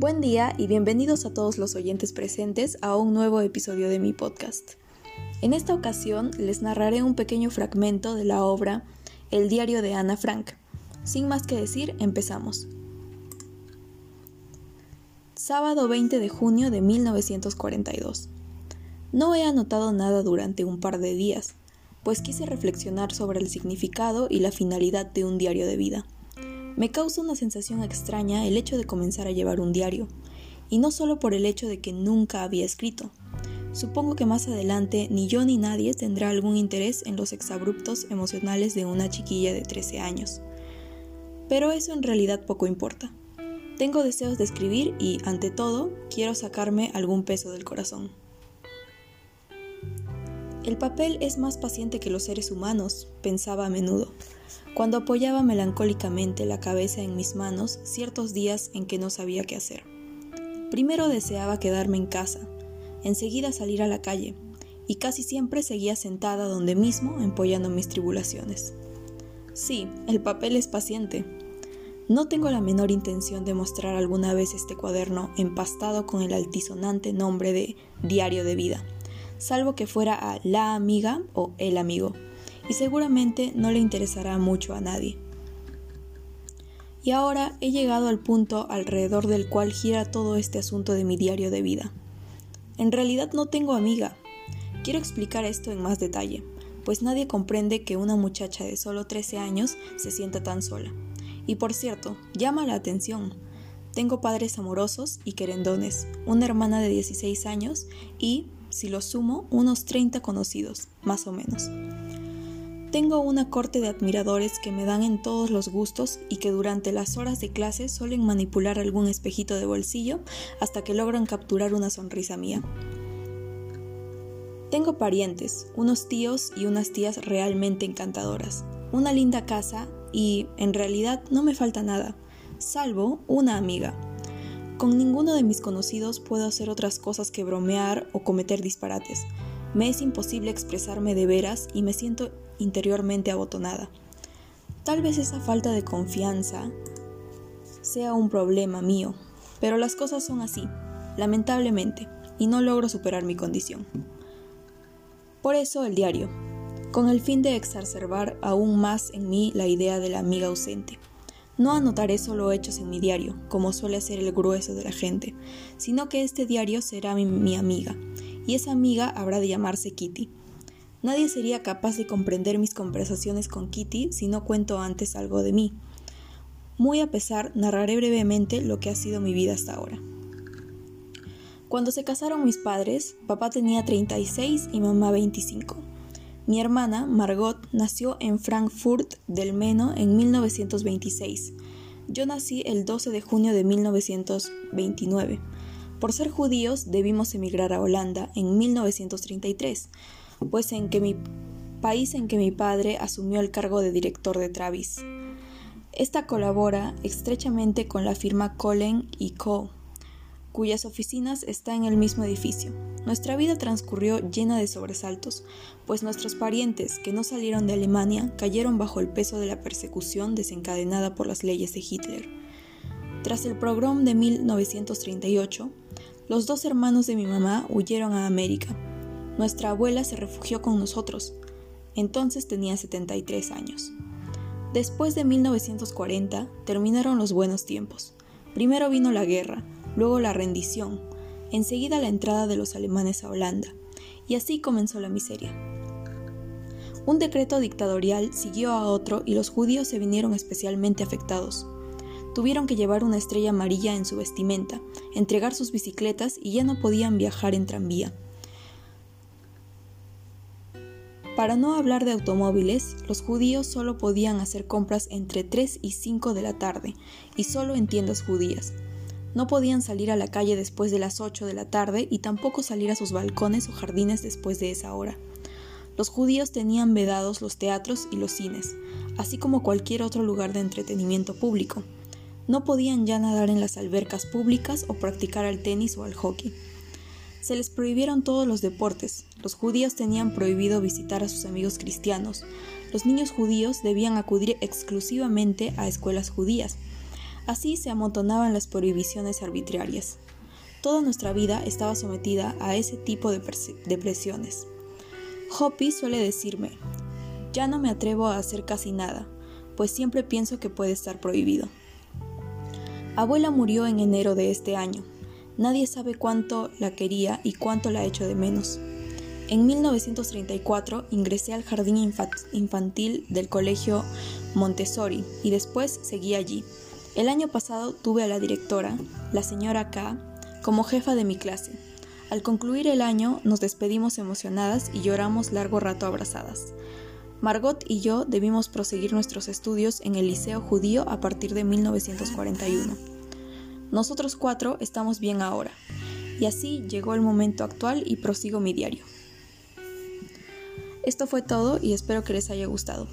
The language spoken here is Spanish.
Buen día y bienvenidos a todos los oyentes presentes a un nuevo episodio de mi podcast. En esta ocasión les narraré un pequeño fragmento de la obra El diario de Ana Frank. Sin más que decir, empezamos. Sábado 20 de junio de 1942. No he anotado nada durante un par de días, pues quise reflexionar sobre el significado y la finalidad de un diario de vida. Me causa una sensación extraña el hecho de comenzar a llevar un diario, y no solo por el hecho de que nunca había escrito. Supongo que más adelante ni yo ni nadie tendrá algún interés en los exabruptos emocionales de una chiquilla de 13 años. Pero eso en realidad poco importa. Tengo deseos de escribir y, ante todo, quiero sacarme algún peso del corazón. El papel es más paciente que los seres humanos, pensaba a menudo, cuando apoyaba melancólicamente la cabeza en mis manos ciertos días en que no sabía qué hacer. Primero deseaba quedarme en casa, enseguida salir a la calle, y casi siempre seguía sentada donde mismo empollando mis tribulaciones. Sí, el papel es paciente. No tengo la menor intención de mostrar alguna vez este cuaderno empastado con el altisonante nombre de Diario de Vida salvo que fuera a la amiga o el amigo, y seguramente no le interesará mucho a nadie. Y ahora he llegado al punto alrededor del cual gira todo este asunto de mi diario de vida. En realidad no tengo amiga. Quiero explicar esto en más detalle, pues nadie comprende que una muchacha de solo 13 años se sienta tan sola. Y por cierto, llama la atención. Tengo padres amorosos y querendones, una hermana de 16 años y, si lo sumo, unos 30 conocidos, más o menos. Tengo una corte de admiradores que me dan en todos los gustos y que durante las horas de clase suelen manipular algún espejito de bolsillo hasta que logran capturar una sonrisa mía. Tengo parientes, unos tíos y unas tías realmente encantadoras, una linda casa y, en realidad, no me falta nada, salvo una amiga, con ninguno de mis conocidos puedo hacer otras cosas que bromear o cometer disparates. Me es imposible expresarme de veras y me siento interiormente abotonada. Tal vez esa falta de confianza sea un problema mío, pero las cosas son así, lamentablemente, y no logro superar mi condición. Por eso el diario, con el fin de exacerbar aún más en mí la idea de la amiga ausente. No anotaré solo hechos en mi diario, como suele hacer el grueso de la gente, sino que este diario será mi, amiga, y esa amiga habrá de llamarse Kitty. Nadie sería capaz de comprender mis conversaciones con Kitty si no cuento antes algo de mí. Muy a pesar, narraré brevemente lo que ha sido mi vida hasta ahora. Cuando se casaron mis padres, papá tenía 36 y mamá 25. Mi hermana, Margot, nació en Frankfurt del Meno en 1926. Yo nací el 12 de junio de 1929. Por ser judíos debimos emigrar a Holanda en 1933, pues en que mi país en que mi padre asumió el cargo de director de Travis. Esta colabora estrechamente con la firma Collen y Co cuyas oficinas están en el mismo edificio. Nuestra vida transcurrió llena de sobresaltos, pues nuestros parientes que no salieron de Alemania cayeron bajo el peso de la persecución desencadenada por las leyes de Hitler. Tras el pogrom de 1938, los dos hermanos de mi mamá huyeron a América. Nuestra abuela se refugió con nosotros. Entonces tenía 73 años. Después de 1940 terminaron los buenos tiempos. Primero vino la guerra, luego la rendición, enseguida la entrada de los alemanes a Holanda, y así comenzó la miseria. Un decreto dictatorial siguió a otro y los judíos se vinieron especialmente afectados. Tuvieron que llevar una estrella amarilla en su vestimenta, entregar sus bicicletas y ya no podían viajar en tranvía. Para no hablar de automóviles, los judíos solo podían hacer compras entre 3 y 5 de la tarde, y solo en tiendas judías. No podían salir a la calle después de las 8 de la tarde y tampoco salir a sus balcones o jardines después de esa hora. Los judíos tenían vedados los teatros y los cines, así como cualquier otro lugar de entretenimiento público. No podían ya nadar en las albercas públicas o practicar al tenis o al hockey. Se les prohibieron todos los deportes. Los judíos tenían prohibido visitar a sus amigos cristianos. Los niños judíos debían acudir exclusivamente a escuelas judías Así se amontonaban las prohibiciones arbitrarias. Toda nuestra vida estaba sometida a ese tipo de, de presiones. Hoppy suele decirme, ya no me atrevo a hacer casi nada, pues siempre pienso que puede estar prohibido. Abuela murió en enero de este año. Nadie sabe cuánto la quería y cuánto la hecho de menos. En 1934 ingresé al jardín infantil del colegio Montessori y después seguí allí. El año pasado tuve a la directora, la señora K, como jefa de mi clase. Al concluir el año nos despedimos emocionadas y lloramos largo rato abrazadas. Margot y yo debimos proseguir nuestros estudios en el Liceo Judío a partir de 1941. Nosotros cuatro estamos bien ahora. Y así llegó el momento actual y prosigo mi diario. Esto fue todo y espero que les haya gustado.